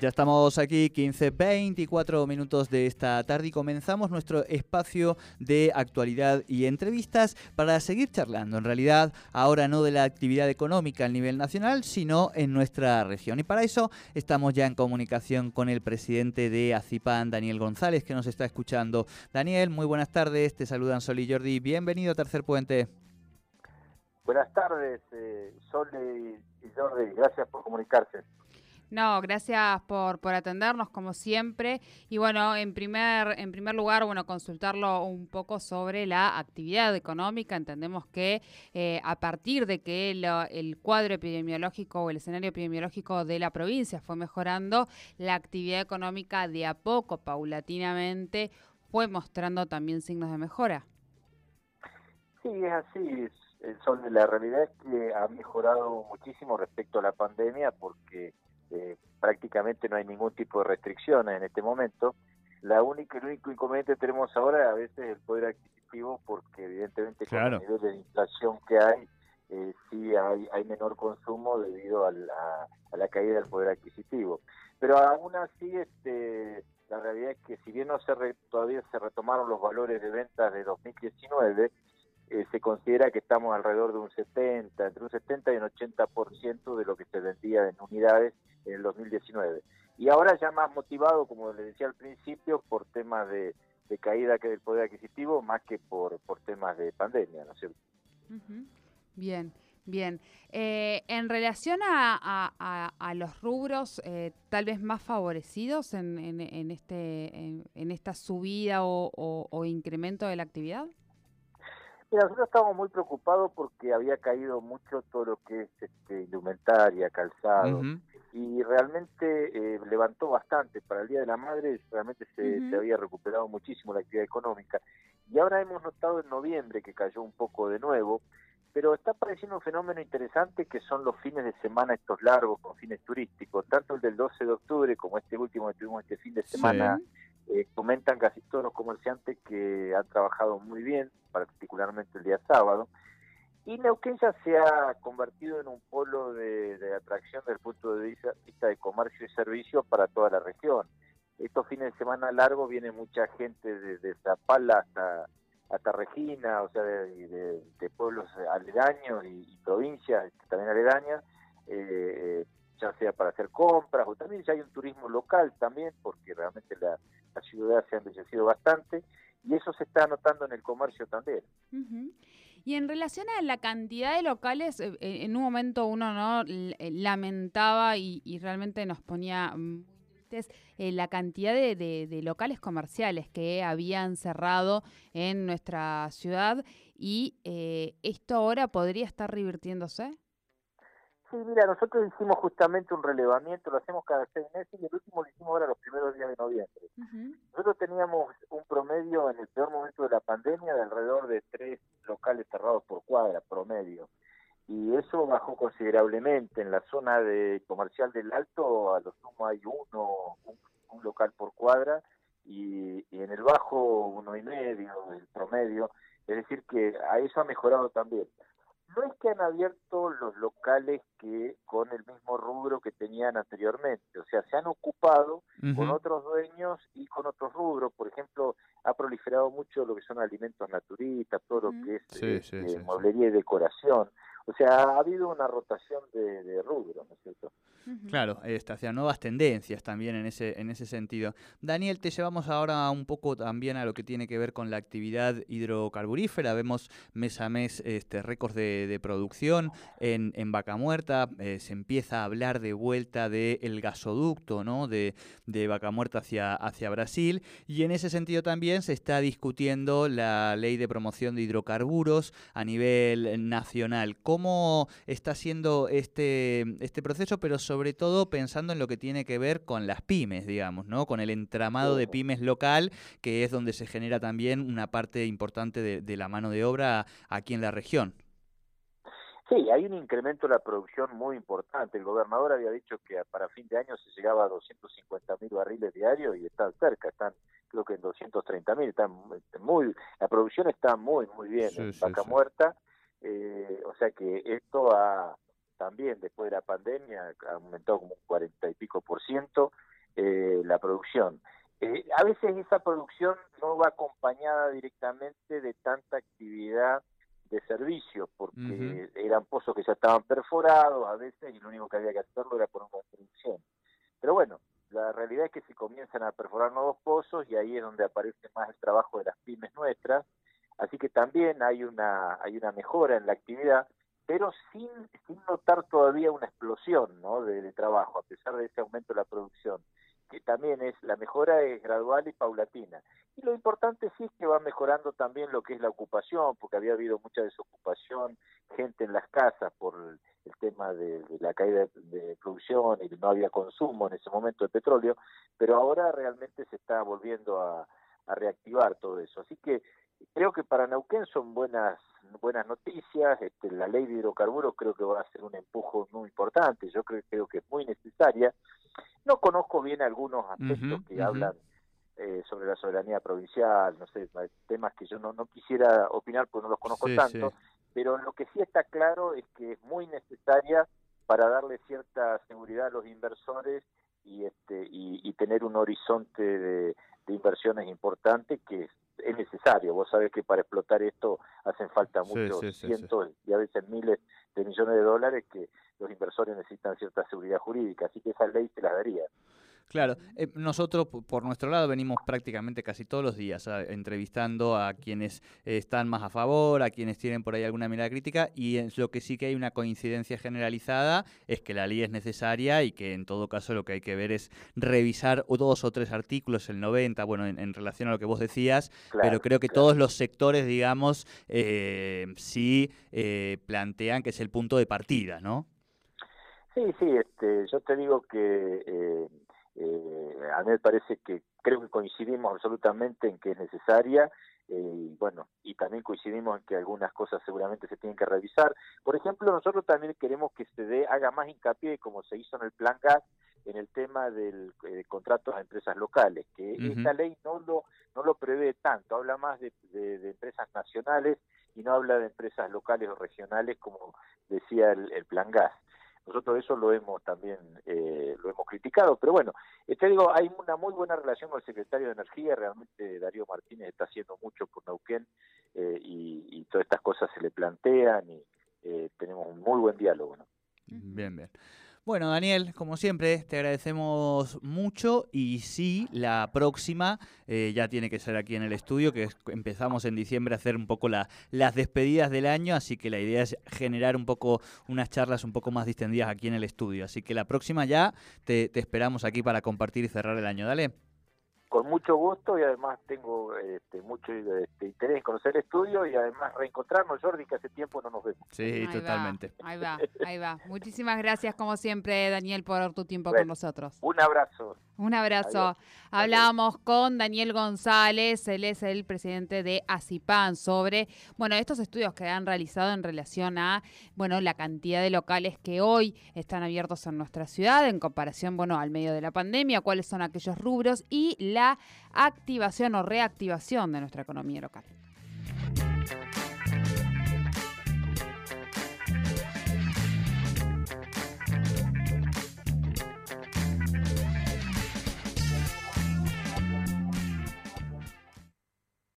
Ya estamos aquí, 15, 24 minutos de esta tarde y comenzamos nuestro espacio de actualidad y entrevistas para seguir charlando. En realidad, ahora no de la actividad económica a nivel nacional, sino en nuestra región. Y para eso estamos ya en comunicación con el presidente de ACIPAN, Daniel González, que nos está escuchando. Daniel, muy buenas tardes, te saludan Sol y Jordi. Bienvenido a Tercer Puente. Buenas tardes, eh, Sol y Jordi, gracias por comunicarse. No, gracias por, por atendernos como siempre. Y bueno, en primer, en primer lugar, bueno, consultarlo un poco sobre la actividad económica. Entendemos que eh, a partir de que el cuadro epidemiológico o el escenario epidemiológico de la provincia fue mejorando, la actividad económica de a poco, paulatinamente, fue mostrando también signos de mejora. Sí, es así. Son, la realidad es que ha mejorado muchísimo respecto a la pandemia porque eh, prácticamente no hay ningún tipo de restricciones en este momento. La única, el único inconveniente que tenemos ahora a veces es el poder adquisitivo porque evidentemente con el nivel de inflación que hay, eh, sí hay, hay menor consumo debido a la, a la caída del poder adquisitivo. Pero aún así, este, la realidad es que si bien no se todavía se retomaron los valores de ventas de 2019, eh, se considera que estamos alrededor de un 70, entre un 70 y un 80% de lo que se vendía en unidades en el 2019. Y ahora ya más motivado, como le decía al principio, por temas de, caída que del poder adquisitivo, más que por, por temas de pandemia, ¿no es cierto? Bien. Bien, eh, en relación a, a, los rubros eh, tal vez más favorecidos en, en, este, en, esta subida o incremento de la actividad. Mira, nosotros estamos muy preocupados porque había caído mucho todo lo que es este, indumentaria, calzado, y realmente eh, levantó bastante. Para el Día de la Madre realmente se, se, había recuperado muchísimo la actividad económica. Y ahora hemos notado en noviembre que cayó un poco de nuevo, pero está apareciendo un fenómeno interesante que son los fines de semana estos largos con fines turísticos, tanto el del 12 de octubre como este último que tuvimos este fin de semana. Eh, comentan casi todos los comerciantes que han trabajado muy bien, particularmente el día sábado. Y Neuquén ya se ha convertido en un polo de, atracción desde el punto de vista de comercio y servicios para toda la región. Estos fines de semana largos viene mucha gente desde Zapala hasta, hasta Regina, o sea, de, pueblos aledaños y, provincias también aledañas, eh, ya sea para hacer compras o también ya hay un turismo local también, porque realmente la, la ciudad se ha embellecido bastante y eso se está notando en el comercio también. Y en relación a la cantidad de locales, eh, eh, en un momento uno no eh, lamentaba y, realmente nos ponía tristes la cantidad de, de, locales comerciales que habían cerrado en nuestra ciudad y esto ahora podría estar revirtiéndose. Sí, mira, nosotros hicimos justamente un relevamiento, lo hacemos cada seis meses y el último lo hicimos ahora los primeros días de noviembre. Nosotros teníamos un promedio en el peor momento de la pandemia de alrededor de tres locales cerrados por cuadra, promedio. Y eso bajó considerablemente. En la zona de comercial del Alto, a lo sumo hay uno, un, local por cuadra, y, y, en el bajo uno y medio, el promedio. Es decir, que a eso ha mejorado también no es que han abierto los locales que con el mismo rubro que tenían anteriormente, o sea, se han ocupado con otros dueños y con otros rubros, por ejemplo, ha proliferado mucho lo que son alimentos naturistas, todo lo que es este, mueblería y decoración, o sea, ha habido una rotación de, de rubro, ¿no es Claro, este, hacia nuevas tendencias también en ese, en ese sentido. Daniel, te llevamos ahora un poco también a lo que tiene que ver con la actividad hidrocarburífera. Vemos mes a mes este, récords de, producción en, en Vaca Muerta. Eh, se empieza a hablar de vuelta del gasoducto ¿no? de, de Vaca Muerta hacia, hacia Brasil. Y en ese sentido también se está discutiendo la ley de promoción de hidrocarburos a nivel nacional. ¿Cómo está siendo este, este proceso? Pero sobre todo pensando en lo que tiene que ver con las pymes, digamos, ¿no? Con el entramado de pymes local, que es donde se genera también una parte importante de, la mano de obra aquí en la región. Sí, hay un incremento de la producción muy importante. El gobernador había dicho que para fin de año se llegaba a 250 mil barriles diarios y están cerca, están creo que en 230 mil. muy, la producción está muy muy bien en Vaca Muerta, eh, o sea que esto ha también después de la pandemia ha aumentado como un 40 y pico por ciento eh, la producción. Eh, a veces esa producción no va acompañada directamente de tanta actividad de servicios, porque eran pozos que ya estaban perforados a veces y lo único que había que hacerlo era poner una producción. Pero bueno, la realidad es que se comienzan a perforar nuevos pozos y ahí es donde aparece más el trabajo de las pymes nuestras, así que también hay una, hay una mejora en la actividad, pero sin, notar todavía una explosión ¿no? de trabajo, a pesar de ese aumento de la producción que también es la mejora es gradual y paulatina. Y lo importante sí es que va mejorando también lo que es la ocupación, porque había habido mucha desocupación, gente en las casas por el, tema de, la caída de, producción y no había consumo en ese momento de petróleo, pero ahora realmente se está volviendo a, reactivar todo eso. Así que creo que para Neuquén son buenas buenas noticias. Este, la ley de hidrocarburos creo que va a ser un empujo muy importante. Yo creo, creo que es muy necesaria. No conozco bien algunos aspectos que hablan eh, sobre la soberanía provincial, no sé, temas que yo no, no quisiera opinar porque no los conozco tanto, pero lo que sí está claro es que es muy necesaria para darle cierta seguridad a los inversores y, este, y, tener un horizonte de, inversiones importantes que es, necesario. Vos sabés que para explotar esto hacen falta muchos cientos y a veces miles de millones de dólares que los inversores necesitan cierta seguridad jurídica, así que esa ley se la daría. Claro, eh, nosotros por nuestro lado venimos prácticamente casi todos los días entrevistando a quienes están más a favor, a quienes tienen por ahí alguna mirada crítica y en lo que sí que hay una coincidencia generalizada es que la ley es necesaria y que en todo caso lo que hay que ver es revisar dos o tres artículos, el 90, bueno, en, relación a lo que vos decías, pero creo que todos los sectores, digamos, eh, sí eh, plantean que es el punto de partida, ¿no? Sí, sí, este, yo te digo que eh, a mí me parece que creo que coincidimos absolutamente en que es necesaria eh, y bueno, y también coincidimos en que algunas cosas seguramente se tienen que revisar. Por ejemplo, nosotros también queremos que se dé, haga más hincapié, como se hizo en el Plan GAS, en el tema del eh, contrato a empresas locales, que esta ley no lo, no lo prevé tanto, habla más de, de, empresas nacionales y no habla de empresas locales o regionales como decía el, el Plan GAS. Nosotros eso lo hemos también eh, lo hemos criticado, pero bueno, eh, te digo, hay una muy buena relación con el secretario de Energía, realmente Darío Martínez está haciendo mucho por Neuquén eh, y, todas estas cosas se le plantean y tenemos un muy buen diálogo. ¿no? Bien, bien. Bueno, Daniel, como siempre, te agradecemos mucho y sí, la próxima eh, ya tiene que ser aquí en el estudio, que empezamos en diciembre a hacer un poco las despedidas del año, así que la idea es generar un poco unas charlas un poco más distendidas aquí en el estudio. Así que la próxima ya te, te esperamos aquí para compartir y cerrar el año. Dale con mucho gusto y además tengo este, mucho este, interés en conocer el estudio y además reencontrarnos, Jordi, que hace tiempo no nos vemos. Sí, totalmente. ahí va, ahí va. Muchísimas gracias, como siempre, Daniel, por tu tiempo con nosotros. Un abrazo. Un abrazo. Hablábamos con Daniel González, él es el presidente de ACIPAN, sobre bueno, estos estudios que han realizado en relación a bueno, la cantidad de locales que hoy están abiertos en nuestra ciudad en comparación bueno, al medio de la pandemia, cuáles son aquellos rubros y la activación o reactivación de nuestra economía local.